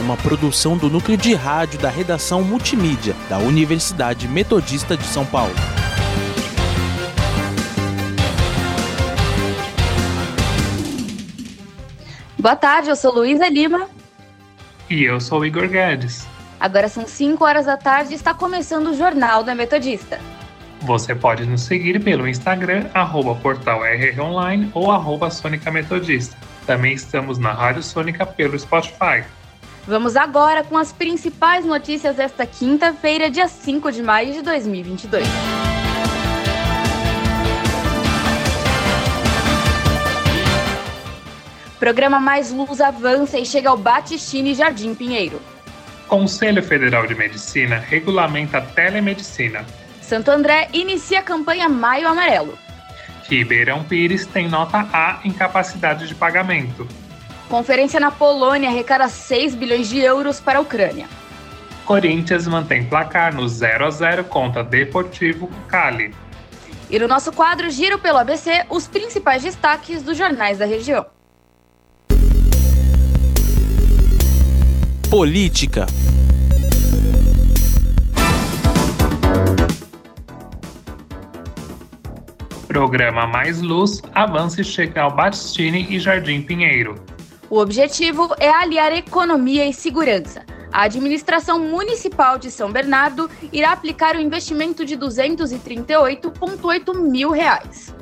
uma produção do núcleo de rádio da redação multimídia da Universidade Metodista de São Paulo. Boa tarde, eu sou Luísa Lima. E eu sou Igor Guedes. Agora são 5 horas da tarde e está começando o Jornal da Metodista. Você pode nos seguir pelo Instagram, arroba portal Online ou arroba Sônica Metodista. Também estamos na Rádio Sônica pelo Spotify. Vamos agora com as principais notícias desta quinta-feira, dia 5 de maio de 2022. Programa Mais Luz avança e chega ao Batistini Jardim Pinheiro. Conselho Federal de Medicina regulamenta a telemedicina. Santo André inicia a campanha Maio Amarelo. Ribeirão Pires tem nota A em capacidade de pagamento. Conferência na Polônia arrecada 6 bilhões de euros para a Ucrânia. Corinthians mantém placar no 0 a 0 contra Deportivo Cali. E no nosso quadro Giro pelo ABC, os principais destaques dos jornais da região. Política. Programa Mais Luz avança e chega ao Batistini e Jardim Pinheiro. O objetivo é aliar economia e segurança. A administração municipal de São Bernardo irá aplicar o investimento de 238,8 mil reais.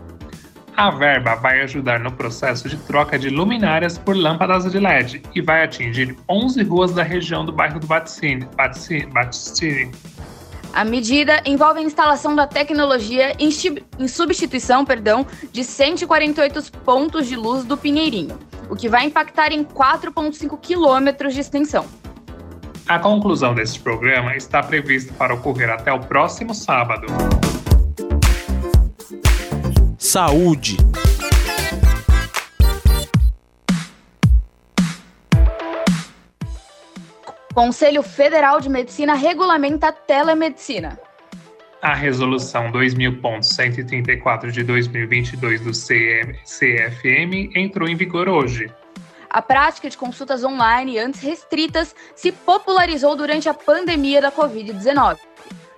A verba vai ajudar no processo de troca de luminárias por lâmpadas de LED e vai atingir 11 ruas da região do bairro do Batistini. Batistini. A medida envolve a instalação da tecnologia em, em substituição perdão, de 148 pontos de luz do Pinheirinho, o que vai impactar em 4,5 quilômetros de extensão. A conclusão deste programa está prevista para ocorrer até o próximo sábado. Saúde. Conselho Federal de Medicina regulamenta a telemedicina. A Resolução 2000.134 de 2022 do CFM entrou em vigor hoje. A prática de consultas online, antes restritas, se popularizou durante a pandemia da Covid-19,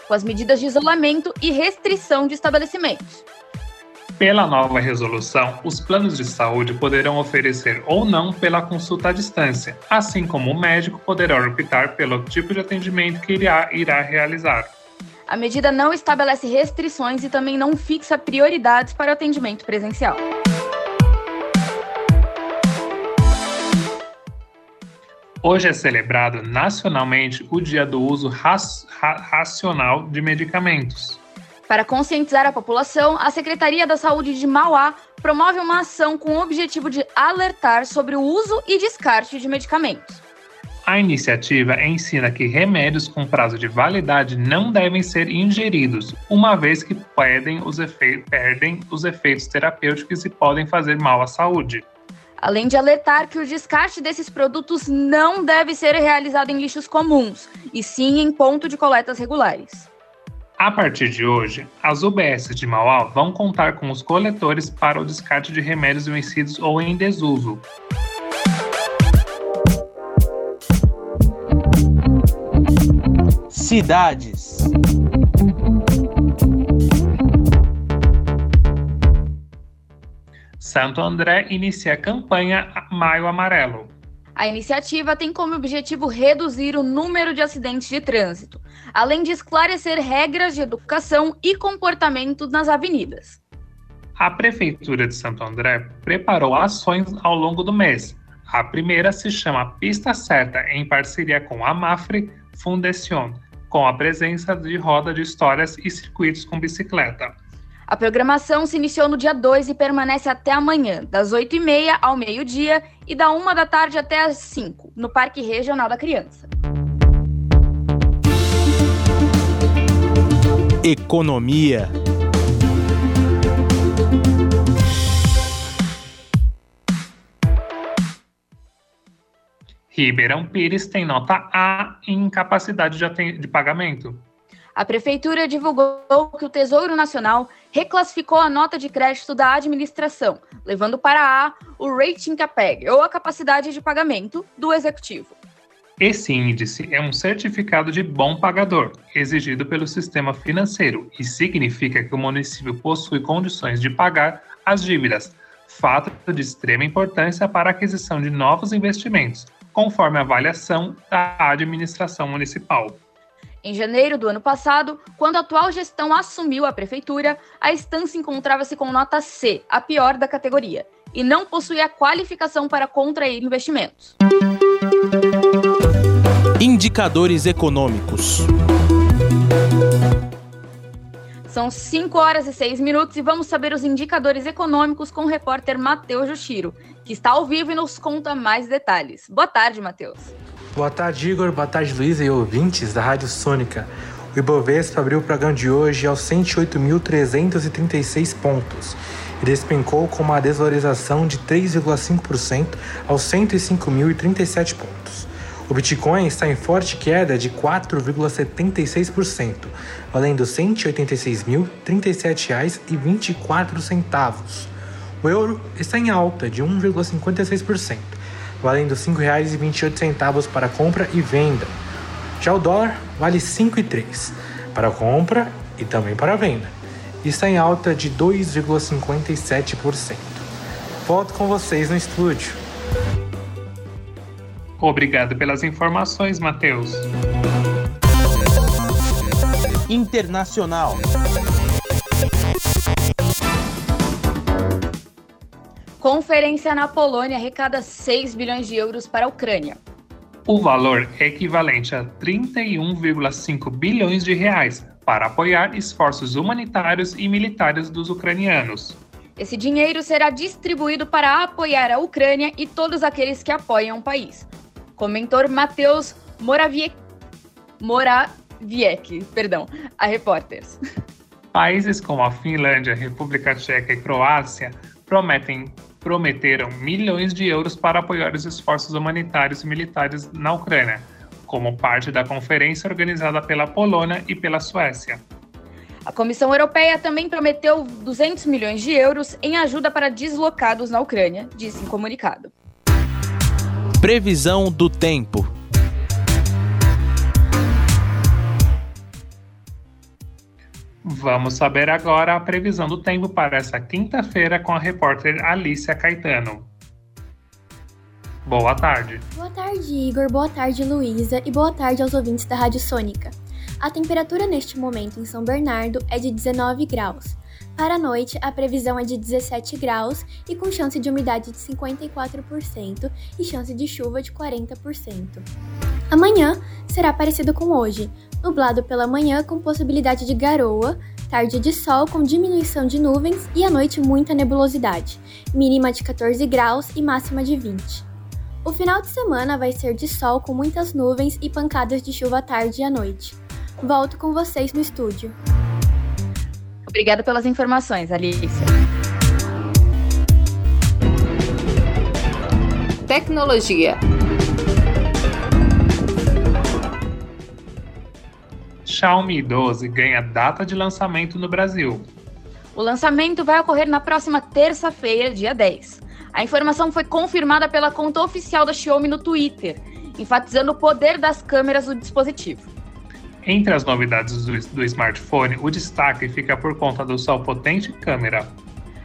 com as medidas de isolamento e restrição de estabelecimentos. Pela nova resolução, os planos de saúde poderão oferecer ou não pela consulta à distância, assim como o médico poderá optar pelo tipo de atendimento que irá, irá realizar. A medida não estabelece restrições e também não fixa prioridades para o atendimento presencial. Hoje é celebrado nacionalmente o Dia do Uso Racional de Medicamentos. Para conscientizar a população, a Secretaria da Saúde de Mauá promove uma ação com o objetivo de alertar sobre o uso e descarte de medicamentos. A iniciativa ensina que remédios com prazo de validade não devem ser ingeridos, uma vez que perdem os, perdem os efeitos terapêuticos e podem fazer mal à saúde. Além de alertar que o descarte desses produtos não deve ser realizado em lixos comuns, e sim em ponto de coletas regulares. A partir de hoje, as UBS de Mauá vão contar com os coletores para o descarte de remédios vencidos ou em desuso. Cidades. Santo André inicia a campanha Maio Amarelo. A iniciativa tem como objetivo reduzir o número de acidentes de trânsito, além de esclarecer regras de educação e comportamento nas avenidas. A Prefeitura de Santo André preparou ações ao longo do mês. A primeira se chama Pista Certa, em parceria com a Mafre Fundación, com a presença de roda de histórias e circuitos com bicicleta. A programação se iniciou no dia 2 e permanece até amanhã, das 8h30 ao meio-dia e da 1 da tarde até as 5, no Parque Regional da Criança. Economia. Ribeirão Pires tem nota A em incapacidade de, de pagamento. A Prefeitura divulgou que o Tesouro Nacional reclassificou a nota de crédito da administração, levando para A o rating CAPEG, ou a capacidade de pagamento, do Executivo. Esse índice é um certificado de bom pagador, exigido pelo sistema financeiro, e significa que o município possui condições de pagar as dívidas, fato de extrema importância para a aquisição de novos investimentos, conforme a avaliação da administração municipal. Em janeiro do ano passado, quando a atual gestão assumiu a prefeitura, a estância encontrava-se com nota C, a pior da categoria, e não possuía qualificação para contrair investimentos. Indicadores econômicos. São 5 horas e 6 minutos e vamos saber os indicadores econômicos com o repórter Matheus Jushiro, que está ao vivo e nos conta mais detalhes. Boa tarde, Matheus. Boa tarde, Igor. Boa tarde, Luísa e ouvintes da Rádio Sônica. O Ibovespa abriu o pregão de hoje aos 108.336 pontos e despencou com uma desvalorização de 3,5% aos 105.037 pontos. O Bitcoin está em forte queda de 4,76%, valendo R$ 186.037,24. O euro está em alta de 1,56%, valendo R$ 5,28 para compra e venda. Já o dólar vale R$ 5,03 para compra e também para venda. E está em alta de 2,57%. Volto com vocês no estúdio. Obrigado pelas informações, Matheus. Internacional. Conferência na Polônia arrecada 6 bilhões de euros para a Ucrânia. O valor é equivalente a 31,5 bilhões de reais para apoiar esforços humanitários e militares dos ucranianos. Esse dinheiro será distribuído para apoiar a Ucrânia e todos aqueles que apoiam o país. Comentou Matheus Morawiecki, Morawiecki, perdão, a Reporters. Países como a Finlândia, República Tcheca e Croácia prometem prometeram milhões de euros para apoiar os esforços humanitários e militares na Ucrânia, como parte da conferência organizada pela Polônia e pela Suécia. A Comissão Europeia também prometeu 200 milhões de euros em ajuda para deslocados na Ucrânia, disse em comunicado. Previsão do tempo. Vamos saber agora a previsão do tempo para essa quinta-feira com a repórter Alicia Caetano. Boa tarde. Boa tarde, Igor. Boa tarde, Luísa. E boa tarde aos ouvintes da Rádio Sônica. A temperatura neste momento em São Bernardo é de 19 graus. Para a noite, a previsão é de 17 graus e com chance de umidade de 54% e chance de chuva de 40%. Amanhã será parecido com hoje, nublado pela manhã com possibilidade de garoa, tarde de sol com diminuição de nuvens e à noite muita nebulosidade, mínima de 14 graus e máxima de 20. O final de semana vai ser de sol com muitas nuvens e pancadas de chuva à tarde e à noite. Volto com vocês no estúdio. Obrigada pelas informações, Alicia. Tecnologia. Xiaomi 12 ganha data de lançamento no Brasil. O lançamento vai ocorrer na próxima terça-feira, dia 10. A informação foi confirmada pela conta oficial da Xiaomi no Twitter, enfatizando o poder das câmeras do dispositivo. Entre as novidades do, do smartphone, o destaque fica por conta do sua potente câmera.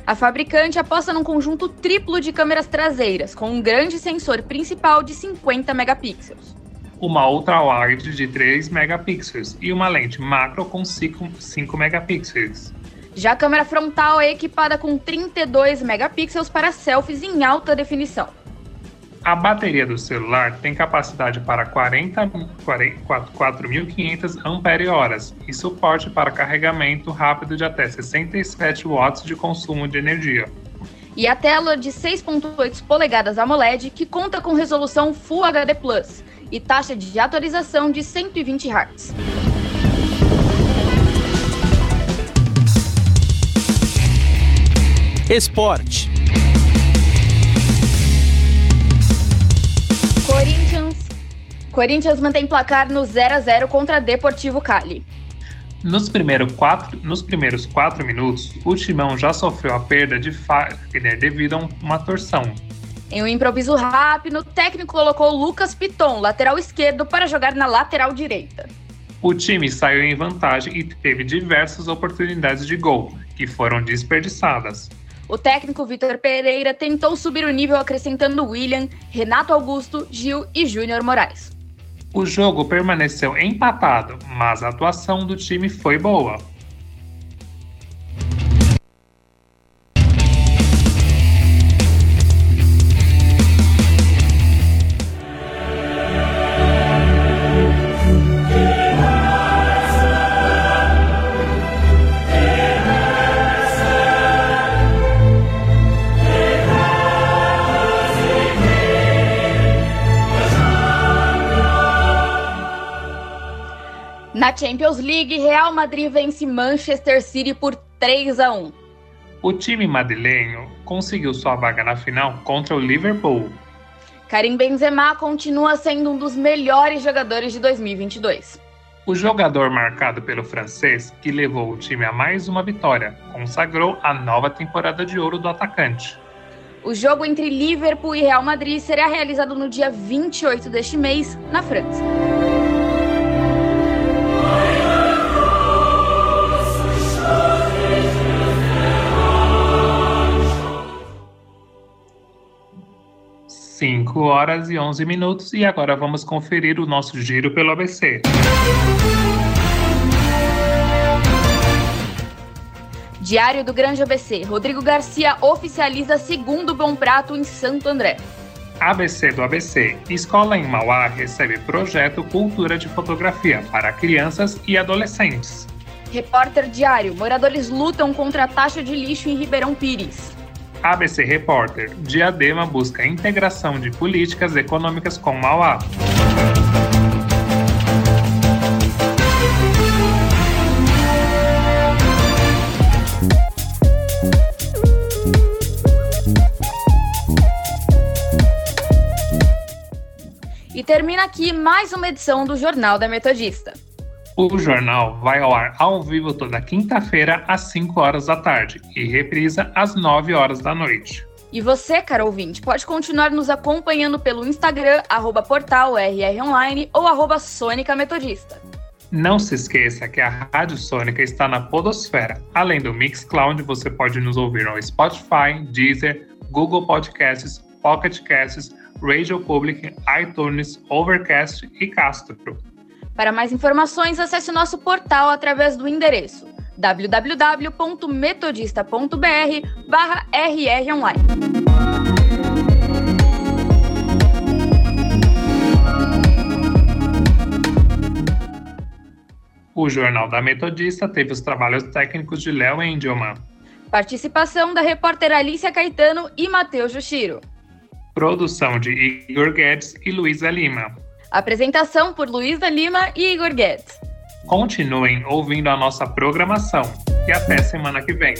A fabricante aposta num conjunto triplo de câmeras traseiras, com um grande sensor principal de 50 megapixels uma ultra-wide de 3 megapixels e uma lente macro com 5, 5 megapixels. Já a câmera frontal é equipada com 32 megapixels para selfies em alta definição. A bateria do celular tem capacidade para 4.500 ampere-horas e suporte para carregamento rápido de até 67 watts de consumo de energia. E a tela de 6.8 polegadas AMOLED que conta com resolução Full HD Plus e taxa de atualização de 120 Hz. Esporte Corinthians. Corinthians mantém placar no 0 a 0 contra Deportivo Cali. Nos, primeiro quatro, nos primeiros quatro minutos, o Timão já sofreu a perda de Fagner devido a uma torção. Em um improviso rápido, o técnico colocou Lucas Piton, lateral esquerdo, para jogar na lateral direita. O time saiu em vantagem e teve diversas oportunidades de gol, que foram desperdiçadas. O técnico Vitor Pereira tentou subir o nível acrescentando William, Renato Augusto, Gil e Júnior Moraes. O jogo permaneceu empatado, mas a atuação do time foi boa. Na Champions League, Real Madrid vence Manchester City por 3 a 1. O time madrilenho conseguiu sua vaga na final contra o Liverpool. Karim Benzema continua sendo um dos melhores jogadores de 2022. O jogador marcado pelo francês, que levou o time a mais uma vitória, consagrou a nova temporada de ouro do atacante. O jogo entre Liverpool e Real Madrid será realizado no dia 28 deste mês, na França. Cinco horas e 11 minutos e agora vamos conferir o nosso giro pelo ABC. Diário do Grande ABC. Rodrigo Garcia oficializa segundo Bom Prato em Santo André. ABC do ABC. Escola em Mauá recebe projeto Cultura de Fotografia para crianças e adolescentes. Repórter Diário. Moradores lutam contra a taxa de lixo em Ribeirão Pires. ABC Repórter. Diadema busca integração de políticas econômicas com Mauá. E termina aqui mais uma edição do Jornal da Metodista. O jornal vai ao ar ao vivo toda quinta-feira às 5 horas da tarde e reprisa às 9 horas da noite. E você, caro ouvinte, pode continuar nos acompanhando pelo Instagram, arroba portal rronline ou arroba Sônica Metodista. Não se esqueça que a Rádio Sônica está na Podosfera. Além do Mixcloud, você pode nos ouvir no Spotify, Deezer, Google Podcasts, Pocket Casts, Radio Public, iTunes, Overcast e Castro. Para mais informações, acesse o nosso portal através do endereço www.metodista.br barra rronline. O Jornal da Metodista teve os trabalhos técnicos de Léo Engelman. Participação da repórter Alicia Caetano e Matheus Jushiro. Produção de Igor Guedes e Luísa Lima. Apresentação por Luísa Lima e Igor Guedes. Continuem ouvindo a nossa programação e até semana que vem.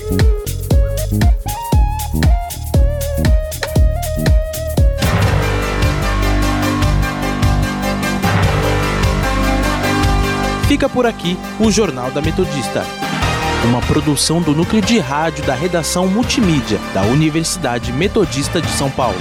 Fica por aqui o Jornal da Metodista. Uma produção do núcleo de rádio da redação multimídia da Universidade Metodista de São Paulo.